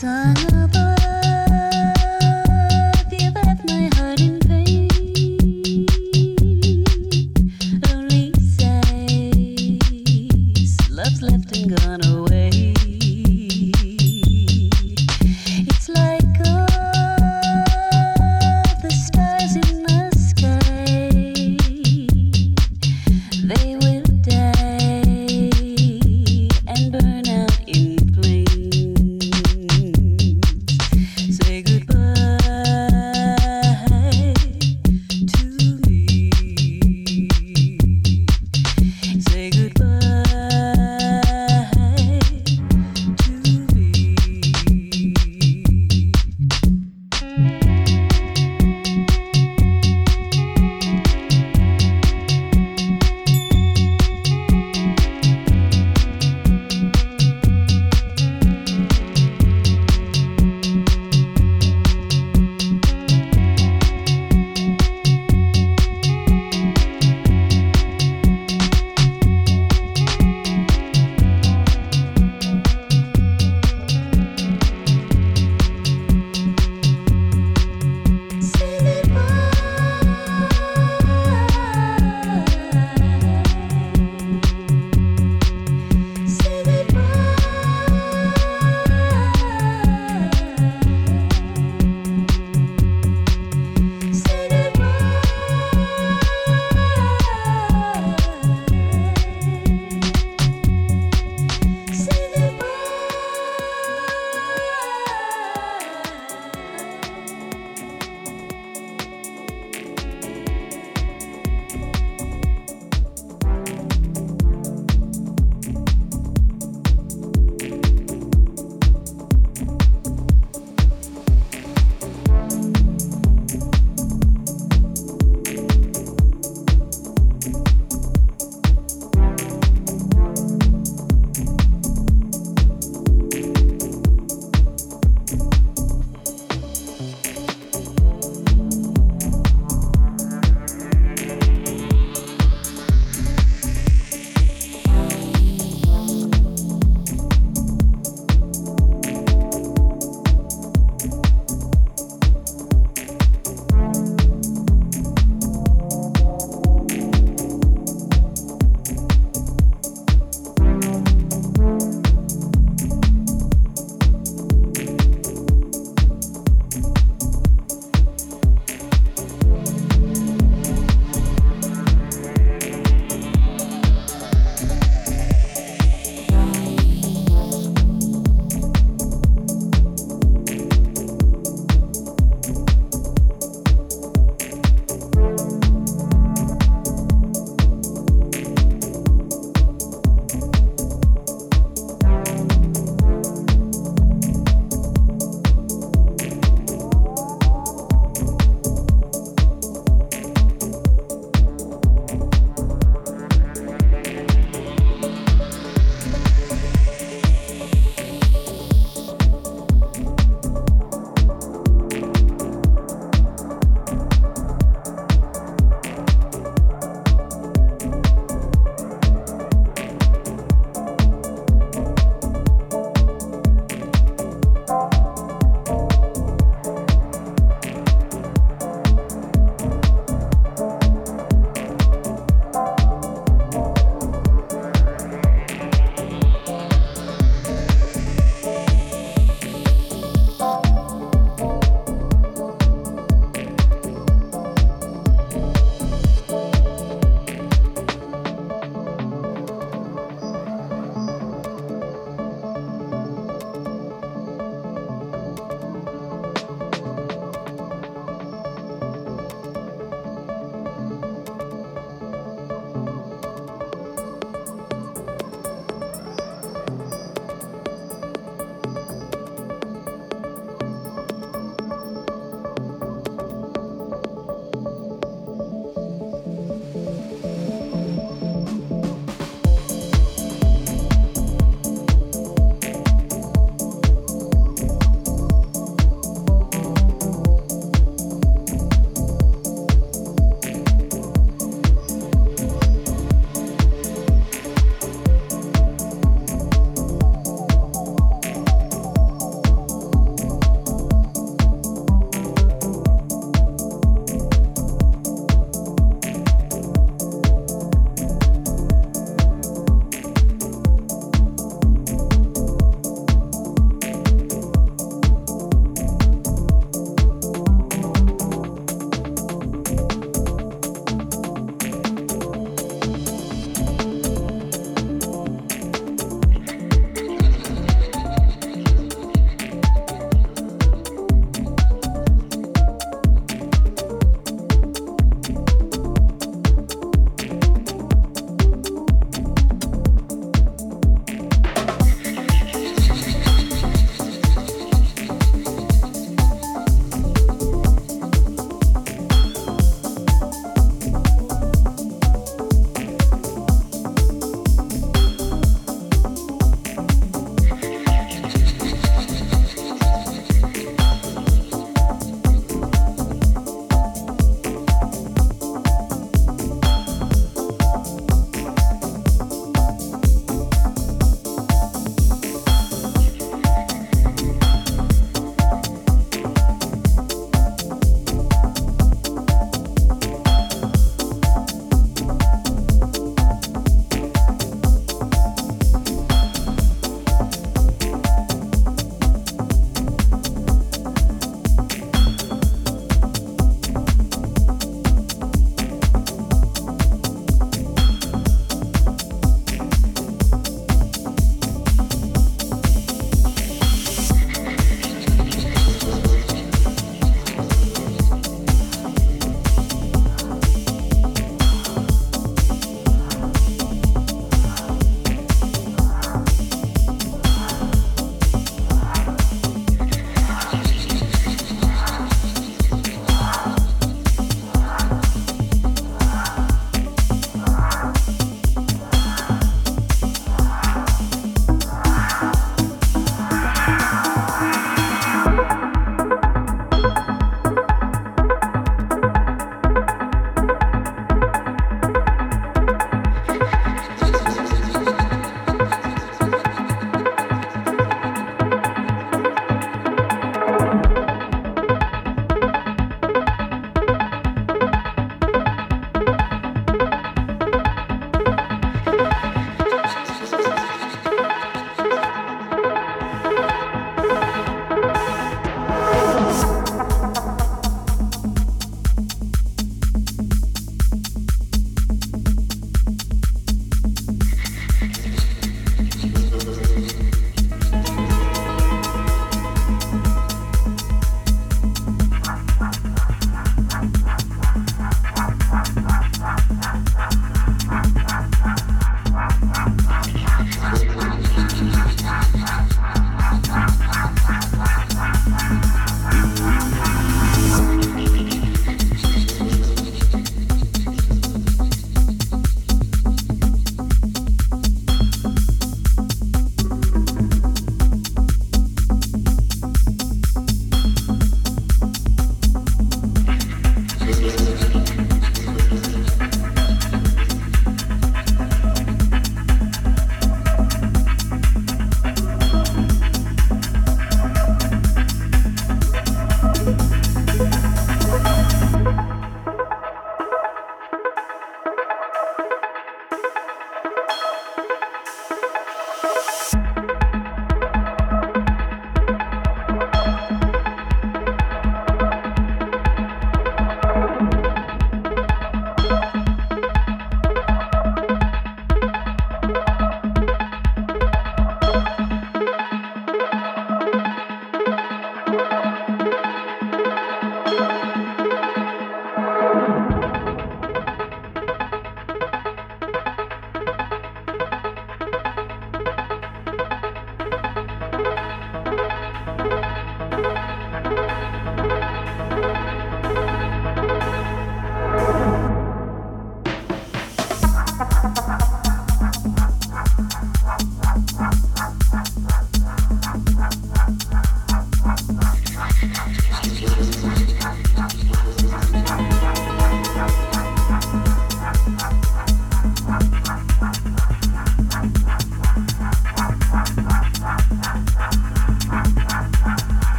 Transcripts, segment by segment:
sun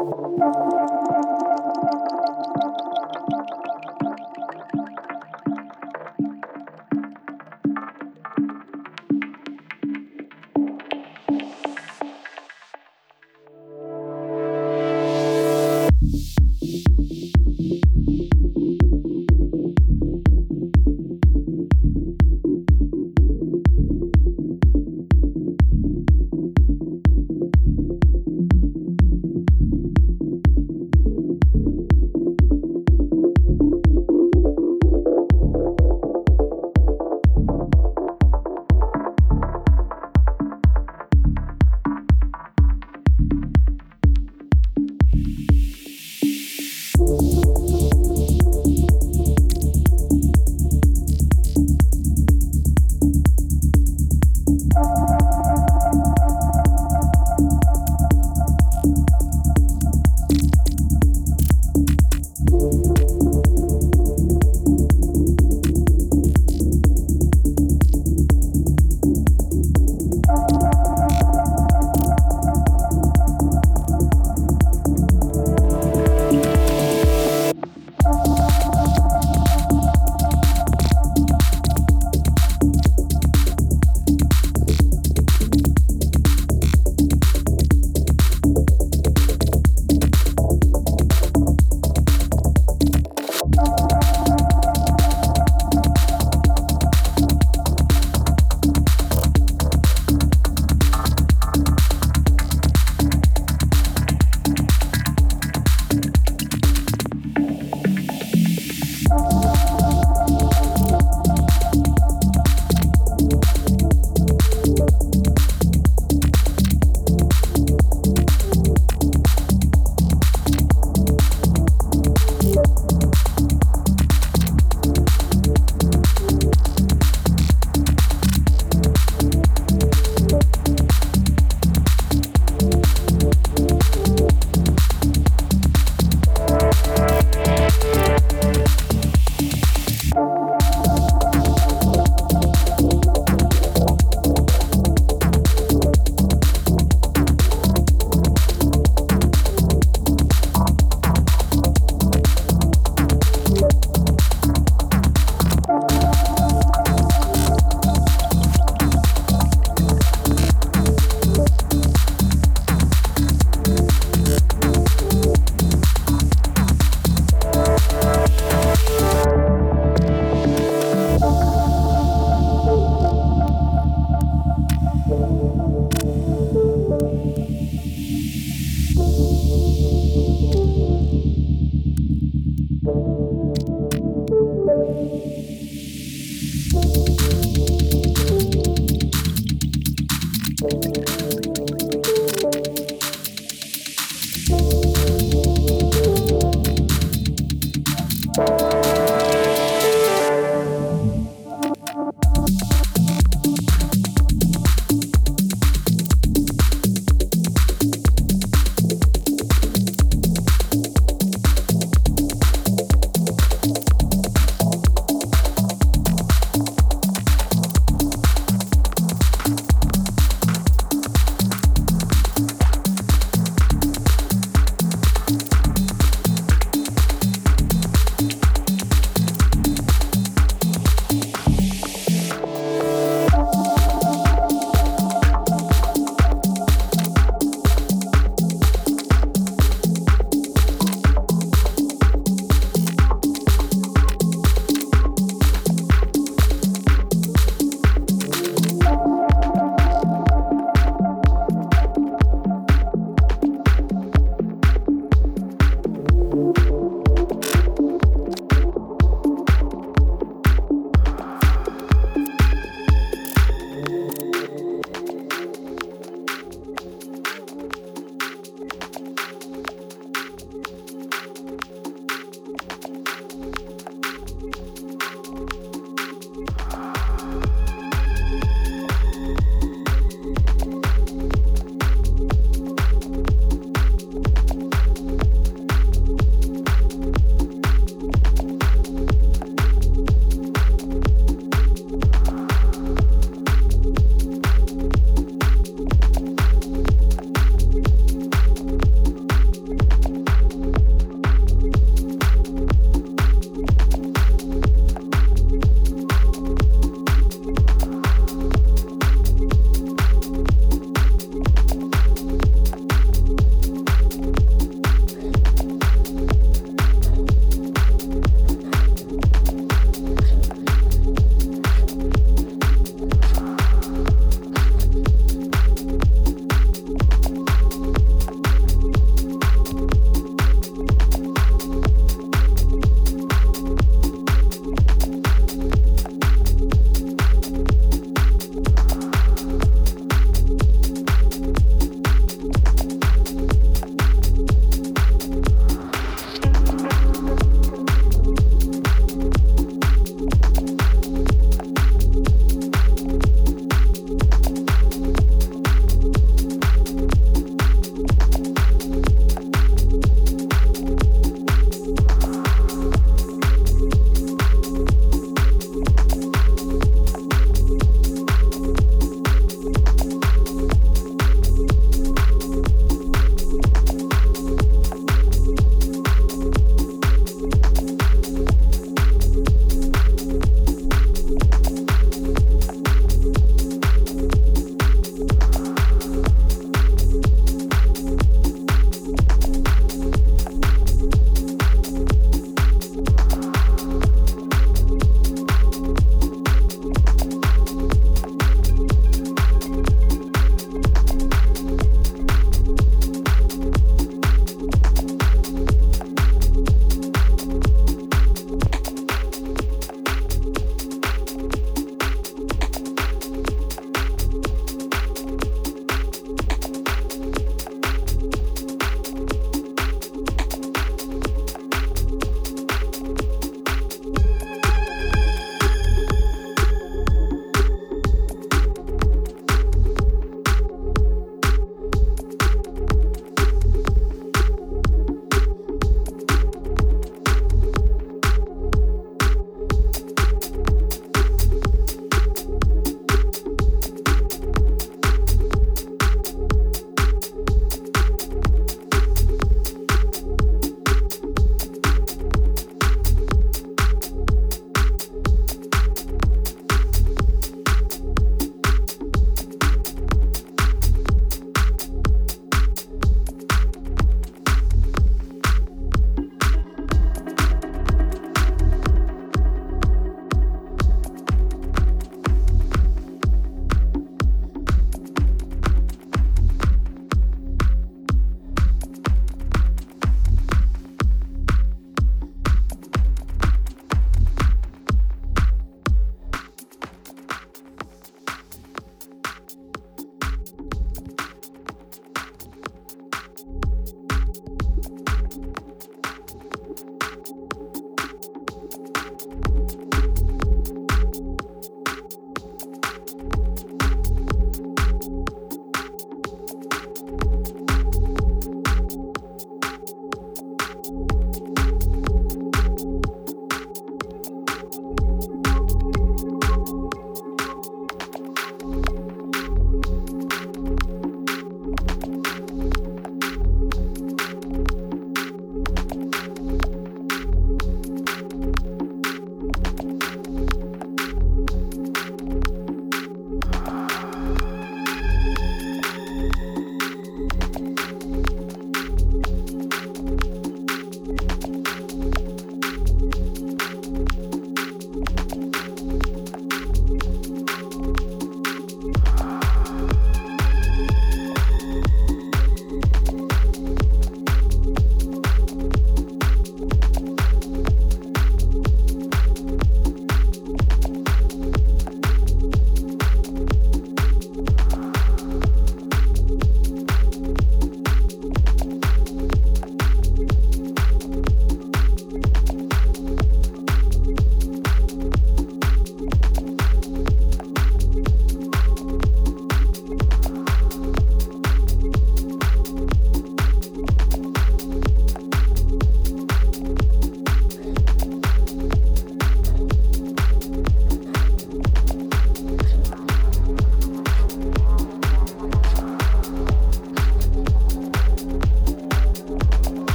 Música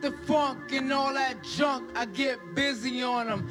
the funk and all that junk. I get busy on them.